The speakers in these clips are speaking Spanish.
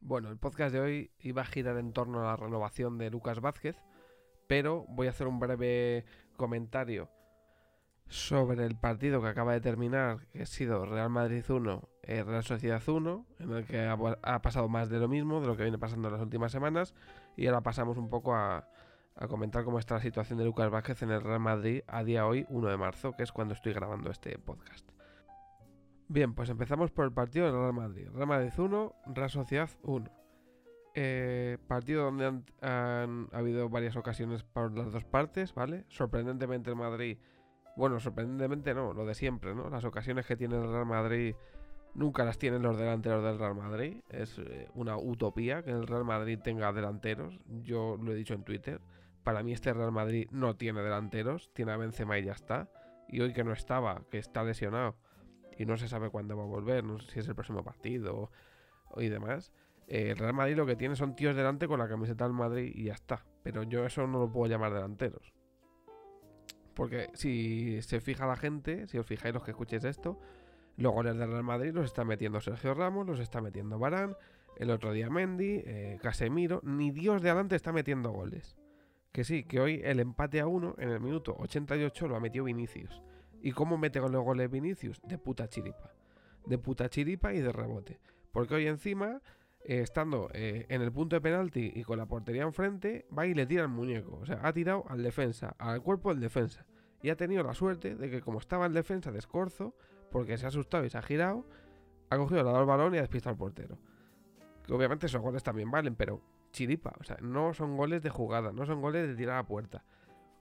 Bueno, el podcast de hoy iba a girar en torno a la renovación de Lucas Vázquez, pero voy a hacer un breve comentario sobre el partido que acaba de terminar, que ha sido Real Madrid 1, eh, Real Sociedad 1, en el que ha, pasado más de lo mismo, de lo que viene pasando en las últimas semanas, y ahora pasamos un poco a, a comentar cómo está la situación de Lucas Vázquez en el Real Madrid a día hoy, 1 de marzo, que es cuando estoy grabando este podcast. Bien, pues empezamos por el partido del Real Madrid. Real Madrid 1, Real Sociedad 1. Eh, partido donde han, habido varias ocasiones por las dos partes, ¿vale? Sorprendentemente el Madrid, bueno, sorprendentemente no, lo de siempre, ¿no? Las ocasiones que tiene el Real Madrid nunca las tienen los delanteros del Real Madrid. Es eh, una utopía que el Real Madrid tenga delanteros. Yo lo he dicho en Twitter. Para mí este Real Madrid no tiene delanteros, tiene a Benzema y ya está. Y hoy que no estaba, que está lesionado y no se sabe cuándo va a volver, no sé si es el próximo partido y demás. Eh, el Real Madrid lo que tiene son tíos delante con la camiseta del Madrid y ya está. Pero yo eso no lo puedo llamar delanteros. Porque si se fija la gente, si os fijáis los que escuchéis esto, los goles del Real Madrid los está metiendo Sergio Ramos, los está metiendo Barán, el otro día Mendy, eh, Casemiro, ni Dios de adelante está metiendo goles. Que sí, que hoy el empate a uno en el minuto 88 lo ha metido Vinicius. ¿Y cómo mete con los goles Vinicius? De puta chiripa. De puta chiripa y de rebote. Porque hoy encima, eh, estando eh, en el punto de penalti y con la portería enfrente, va y le tira el muñeco. O sea, ha tirado al defensa, al cuerpo del defensa. Y ha tenido la suerte de que como estaba en defensa de escorzo, porque se ha asustado y se ha girado, ha cogido, el balón y ha despistado al portero. Que obviamente esos goles también valen, pero chiripa. O sea, no son goles de jugada, no son goles de tirar a puerta.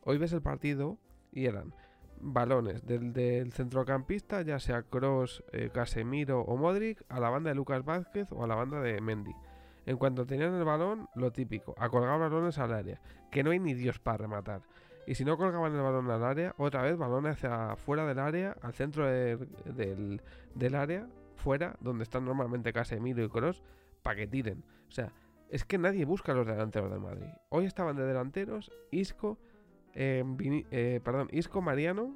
Hoy ves el partido y eran balones del, centrocampista, ya sea Cross, eh, Casemiro o Modric, a la banda de Lucas Vázquez o a la banda de Mendy. En cuanto tenían el balón, lo típico, a colgar balones al área, que no hay ni Dios para rematar. Y si no colgaban el balón al área, otra vez balones hacia fuera del área, al centro del, del, área, fuera, donde están normalmente Casemiro y Cross, para que tiren. O sea, es que nadie busca a los delanteros del Madrid. Hoy estaban de delanteros Isco, eh, perdón, Isco, Mariano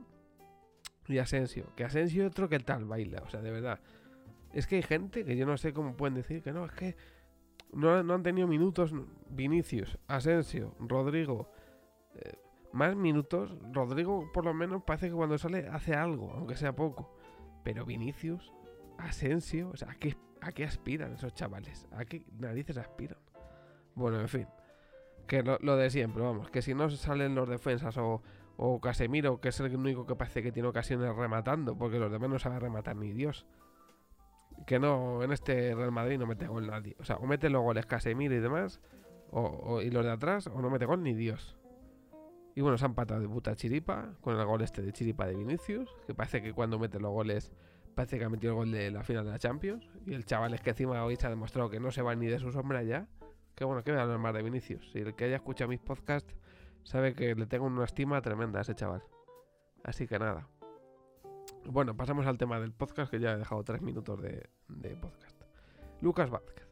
y Asensio. Que Asensio otro que tal baila, o sea, de verdad. Es que hay gente que yo no sé cómo pueden decir que no, es que no, han tenido minutos Vinicius, Asensio, Rodrigo. Eh, más minutos, Rodrigo por lo menos parece que cuando sale hace algo, aunque sea poco. Pero Vinicius, Asensio, o sea, ¿a qué, ¿a qué aspiran esos chavales? ¿A qué narices aspiran? Bueno, en fin. Que lo, de siempre, vamos, que si no salen los defensas o, o Casemiro, que es el único que parece que tiene ocasiones rematando, porque los demás no saben rematar ni Dios. Que no, en este Real Madrid no mete gol nadie. O sea, o mete los goles Casemiro y demás, o, y los de atrás, o no mete gol ni Dios. Y bueno, se han patado de puta chiripa, con el gol este de chiripa de Vinicius, que parece que cuando mete los goles, parece que ha metido el gol de la final de la Champions. Y el chaval es que encima hoy se ha demostrado que no se va ni de su sombra ya. Que bueno, que voy a hablar más de Vinicius. Si el que haya escuchado mis podcasts sabe que le tengo una estima tremenda a ese chaval. Así que nada. Bueno, pasamos al tema del podcast, que ya he dejado tres minutos de, podcast. Lucas Vázquez.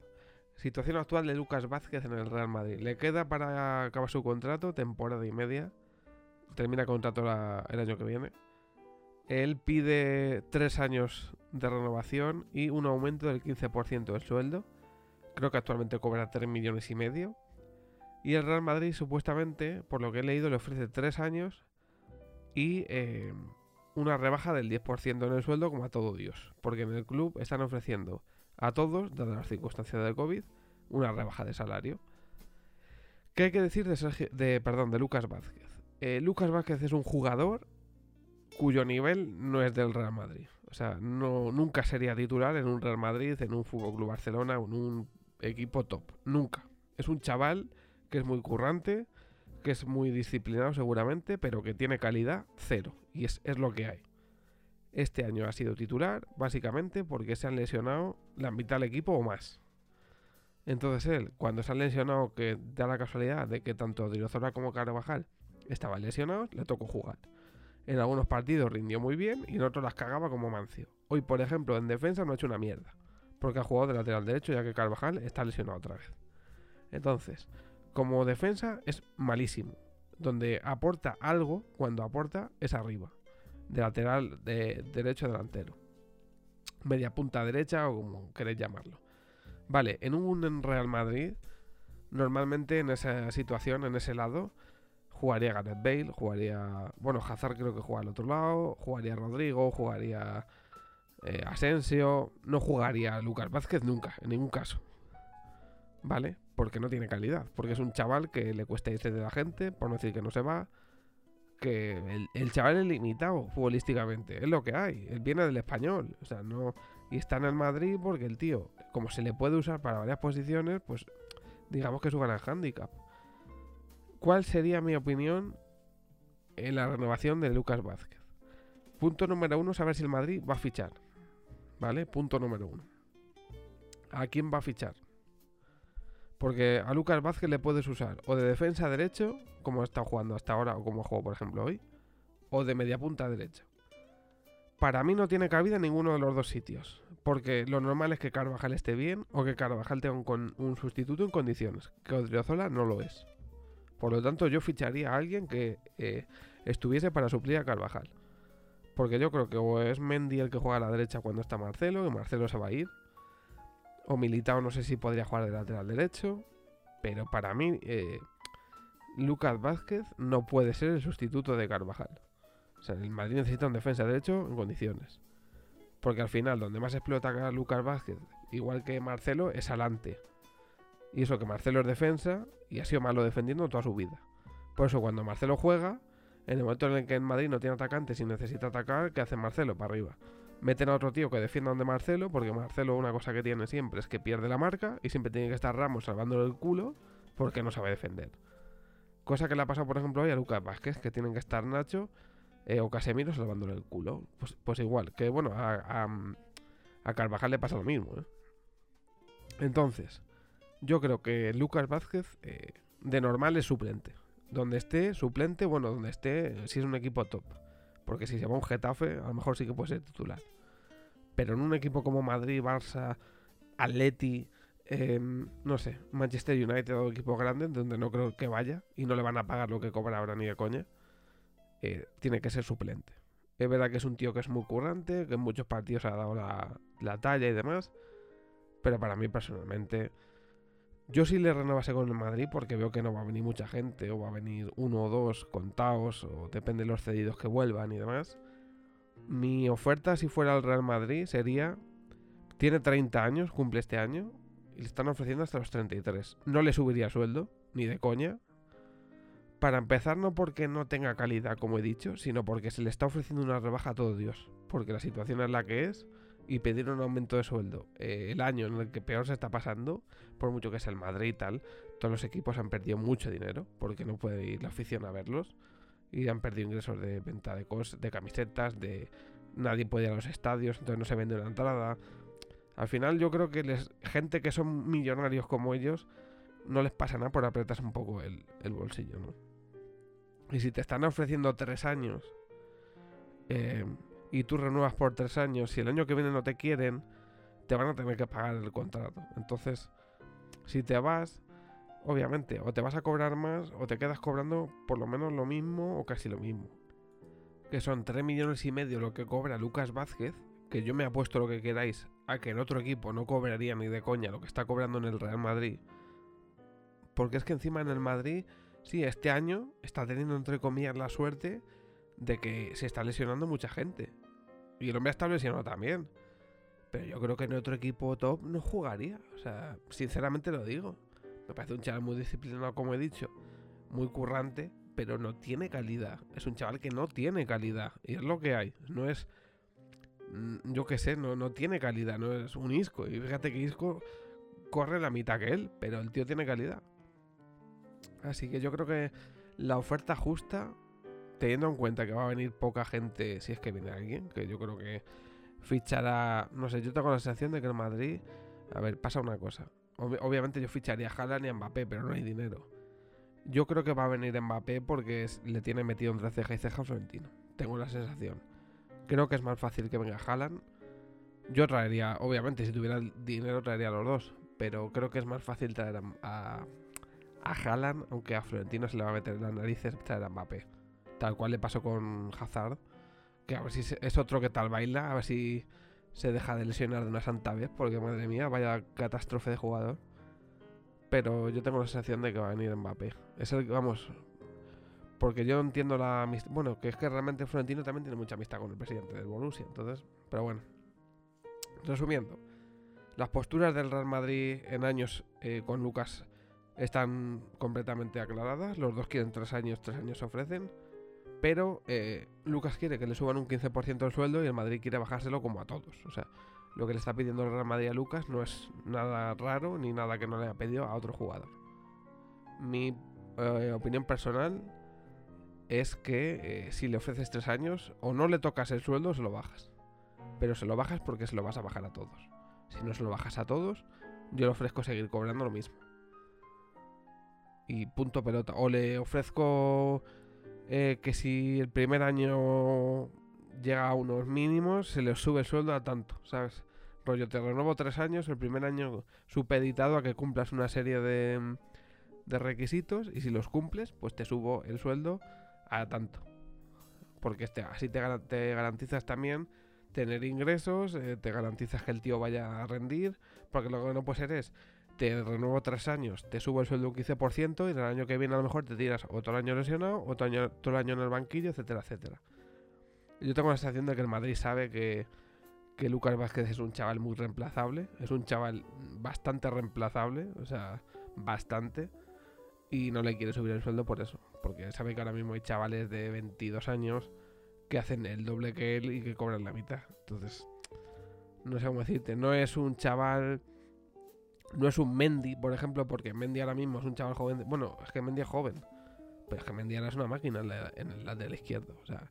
Situación actual de Lucas Vázquez en el Real Madrid. Le queda para acabar su contrato, temporada y media. Termina contrato el año que viene. Él pide tres años de renovación y un aumento del 15% del sueldo creo que actualmente cobra 3 millones y medio. Y el Real Madrid supuestamente, por lo que he leído, le ofrece 3 años y eh, una rebaja del 10% en el sueldo como a todo Dios. Porque en el club están ofreciendo a todos, dadas las circunstancias del COVID, una rebaja de salario. ¿Qué hay que decir de, de, perdón, de Lucas Vázquez? Eh, Lucas Vázquez es un jugador cuyo nivel no es del Real Madrid. O sea, no, nunca sería titular en un Real Madrid, en un Fútbol Club Barcelona, en un equipo top. Nunca. Es un chaval que es muy currante, que es muy disciplinado seguramente, pero que tiene calidad cero. Y es, lo que hay. Este año ha sido titular, básicamente porque se han lesionado la mitad del equipo o más. Entonces él, cuando se ha lesionado, que da la casualidad de que tanto Dirozora como Carvajal estaban lesionados, le tocó jugar. En algunos partidos rindió muy bien y en otros las cagaba como Mancio. Hoy, por ejemplo, en defensa no ha hecho una mierda porque ha jugado de lateral derecho ya que Carvajal está lesionado otra vez. Entonces, como defensa es malísimo. Donde aporta algo, cuando aporta, es arriba. De lateral de derecho delantero. Media punta derecha o como queréis llamarlo. Vale, en un Real Madrid, normalmente en esa situación, en ese lado, jugaría Gareth Bale, jugaría. Bueno, Hazard creo que juega al otro lado, jugaría Rodrigo, jugaría eh, Asensio, no jugaría Lucas Vázquez nunca, en ningún caso. ¿Vale? Porque no tiene calidad, porque es un chaval que le cuesta irse de la gente, por no decir que no se va. Que el, chaval es limitado futbolísticamente, es lo que hay. Él viene del español, o sea, no. Y está en el Madrid porque el tío, como se le puede usar para varias posiciones, pues digamos que es su gran handicap. ¿Cuál sería mi opinión en la renovación de Lucas Vázquez? Punto número uno, saber si el Madrid va a fichar. ¿Vale? Punto número uno. ¿A quién va a fichar? Porque a Lucas Vázquez le puedes usar o de defensa derecho, como estado jugando hasta ahora, o como juego por ejemplo hoy, o de media punta derecha. Para mí no tiene cabida en ninguno de los dos sitios. Porque lo normal es que Carvajal esté bien o que Carvajal tenga un, un sustituto en condiciones. Que Odriozola no lo es. Por lo tanto, yo ficharía a alguien que eh, estuviese para suplir a Carvajal. Porque yo creo que o es Mendy el que juega a la derecha cuando está Marcelo, y Marcelo se va a ir. O Militao no sé si podría jugar de lateral derecho. Pero para mí, eh, Lucas Vázquez no puede ser el sustituto de Carvajal. O sea, el Madrid necesita un defensa derecho en condiciones. Porque al final, donde más explota Lucas Vázquez, igual que Marcelo, es adelante. Y eso que Marcelo es defensa y ha sido malo defendiendo toda su vida. Por eso cuando Marcelo juega, en el momento en el que en Madrid no tiene atacantes y necesita atacar, ¿qué hace Marcelo? Para arriba. Meten a otro tío que defienda donde Marcelo, porque Marcelo una cosa que tiene siempre es que pierde la marca y siempre tiene que estar Ramos salvándole el culo porque no sabe defender. Cosa que le ha pasado, por ejemplo, hoy a Lucas Vázquez, que tienen que estar Nacho eh, o Casemiro salvándole el culo. Pues, pues igual, que bueno, a, Carvajal le pasa lo mismo. ¿eh? Entonces, yo creo que Lucas Vázquez eh, de normal es suplente. Donde esté, suplente, bueno, donde esté, si es un equipo top. Porque si se va un Getafe, a lo mejor sí que puede ser titular. Pero en un equipo como Madrid, Barça, Atleti, em, no sé, Manchester United o equipo grande, donde no creo que vaya y no le van a pagar lo que cobra ahora ni de coña, eh, tiene que ser suplente. Es verdad que es un tío que es muy currante, que en muchos partidos ha dado la, la talla y demás, pero para mí personalmente yo sí le renovase con el Madrid porque veo que no va a venir mucha gente, o va a venir uno o dos contados, o depende de los cedidos que vuelvan y demás. Mi oferta si fuera al Real Madrid sería, tiene 30 años, cumple este año, y le están ofreciendo hasta los 33. No le subiría sueldo, ni de coña. Para empezar, no porque no tenga calidad, como he dicho, sino porque se le está ofreciendo una rebaja a todo Dios. Porque la situación es la que es y pedir un aumento de sueldo eh, el año en el que peor se está pasando, por mucho que sea el Madrid y tal, todos los equipos han perdido mucho dinero porque no puede ir la afición a verlos y han perdido ingresos de venta de, de camisetas, de nadie puede ir a los estadios, entonces no se vende una entrada. Al final yo creo que les, gente que son millonarios como ellos no les pasa nada por apretarse un poco el, el bolsillo, ¿no? Y si te están ofreciendo tres años eh, y tú renuevas por tres años, si el año que viene no te quieren, te van a tener que pagar el contrato. Entonces, si te vas, obviamente, o te vas a cobrar más o te quedas cobrando por lo menos lo mismo o casi lo mismo. Que son 3 millones y medio lo que cobra Lucas Vázquez, que yo me apuesto lo que queráis a que en otro equipo no cobraría ni de coña lo que está cobrando en el Real Madrid. Porque es que encima en el Madrid, sí, este año está teniendo entre comillas la suerte de que se está lesionando mucha gente. Y el hombre está lesionado también. Pero yo creo que en otro equipo top no jugaría. O sea, sinceramente lo digo. Me parece un chaval muy disciplinado, como he dicho. Muy currante, pero no tiene calidad. Es un chaval que no tiene calidad. Y es lo que hay. No es. Mm, yo qué sé, no, no tiene calidad. No es un Isco. Y fíjate que Isco corre la mitad que él. Pero el tío tiene calidad. Así que yo creo que la oferta justa teniendo en cuenta que va a venir poca gente, si es que viene alguien, que yo creo que fichará, no sé, yo tengo la sensación de que en Madrid, a ver, pasa una cosa. obviamente yo ficharía a Haaland y a Mbappé, pero no hay dinero. Yo creo que va a venir Mbappé porque le tiene metido entre ceja y ceja a Florentino. Tengo la sensación. Creo que es más fácil que venga Haaland. Yo traería, obviamente, si tuviera dinero traería a los dos. Pero creo que es más fácil traer a, a, aunque a Florentino se le va a meter en las narices traer a Mbappé tal cual le pasó con Hazard, que a ver si es otro que tal baila, a ver si se deja de lesionar de una santa vez, porque madre mía, vaya catástrofe de jugador. Pero yo tengo la sensación de que va a venir Mbappé. Es el que, vamos, porque yo entiendo la amistad. Bueno, que es que realmente Florentino también tiene mucha amistad con el presidente del Borussia. Entonces, pero bueno. Resumiendo, las posturas del Real Madrid en años eh, con Lucas están completamente aclaradas. Los dos quieren tres años, tres años ofrecen. Pero eh, Lucas quiere que le suban un 15% el sueldo y el Madrid quiere bajárselo como a todos. O sea, lo que le está pidiendo el Real Madrid a Lucas no es nada raro ni nada que no le haya pedido a otro jugador. Mi eh, opinión personal es que eh, si le ofreces tres años, o no le tocas el sueldo se lo bajas. Pero se lo bajas porque se lo vas a bajar a todos. Si no se lo bajas a todos, yo le ofrezco seguir cobrando lo mismo. Y punto pelota. O le ofrezco eh, que si el primer año llega a unos mínimos, se le sube el sueldo a tanto, ¿sabes? Rollo, te renuevo tres años, el primer año supeditado a que cumplas una serie de, de requisitos y si los cumples, pues te subo el sueldo a tanto. Porque este, así te, garantizas también tener ingresos, eh, te garantizas que el tío vaya a rendir, porque lo que no puede ser es, te renuevo tres años, te subo el sueldo un 15% y el año que viene a lo mejor te tiras otro año lesionado, otro año, otro año en el banquillo, etcétera, etcétera. Yo tengo la sensación de que el Madrid sabe que, que Lucas Vázquez es un chaval muy reemplazable, es un chaval bastante reemplazable, o sea, bastante y no le quiere subir el sueldo por eso. Porque sabe que ahora mismo hay chavales de 22 años que hacen el doble que él y que cobran la mitad. Entonces, no sé cómo decirte. No es un chaval. No es un Mendy, por ejemplo, porque Mendy ahora mismo es un chaval joven. Bueno, es que Mendy es joven. Pero es que Mendy ahora es una máquina en, la, en el lateral izquierdo. O sea,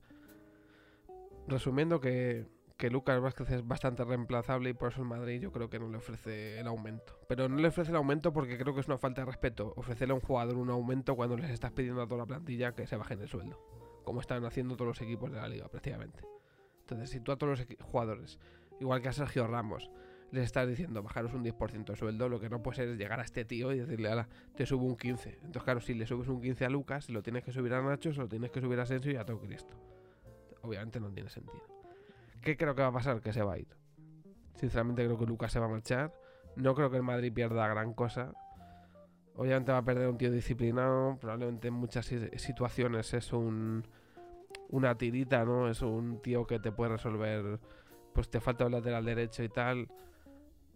resumiendo que que Lucas Vázquez es bastante reemplazable y por eso el Madrid yo creo que no le ofrece el aumento. Pero no le ofrece el aumento porque creo que es una falta de respeto ofrecerle a un jugador un aumento cuando les estás pidiendo a toda la plantilla que se bajen el sueldo, como están haciendo todos los equipos de la liga prácticamente. Entonces, si tú a todos los jugadores, igual que a Sergio Ramos, les estás diciendo bajaros un 10% de sueldo, lo que no puede ser es llegar a este tío y decirle, ala, te subo un 15. Entonces, claro, si le subes un 15 a Lucas, lo tienes que subir a Nacho, se lo tienes que subir a Asensio y a todo Cristo. Obviamente no tiene sentido. ¿Qué creo que va a pasar? Que se va a ir. Sinceramente creo que Lucas se va a marchar. No creo que el Madrid pierda gran cosa. Obviamente va a perder un tío disciplinado. Probablemente en muchas situaciones es un una tirita, ¿no? Es un tío que te puede resolver. Pues te falta el lateral derecho y tal.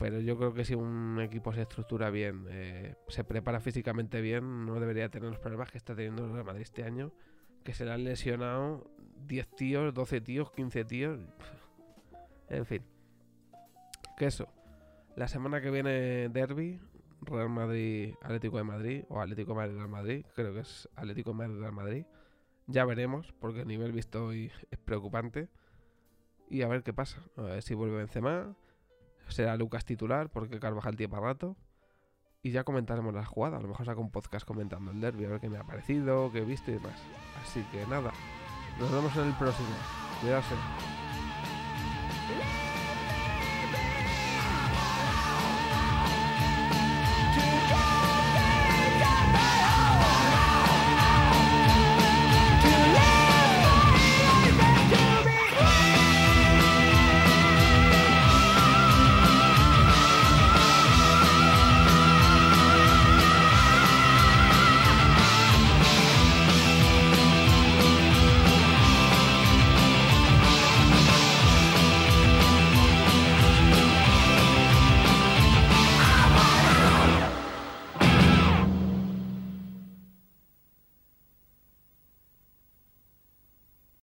Pero yo creo que si un equipo se estructura bien, eh, se prepara físicamente bien, no debería tener los problemas que está teniendo el Real Madrid este año. Que se le han lesionado 10 tíos, 12 tíos, 15 tíos. En fin. Que eso. La semana que viene Derby, Real Madrid, Atlético de Madrid, o Atlético Madrid Real Madrid, creo que es Atlético Madrid Real Madrid. Ya veremos, porque el nivel visto hoy es preocupante. Y a ver qué pasa. A ver si vuelve Benzema. Será Lucas titular, porque Carvajal tiene para rato. Y ya comentaremos la jugada. A lo mejor saco un podcast comentando el derby, a ver qué me ha parecido, qué he visto y demás. Así que nada. Nos vemos en el próximo. Cuídate.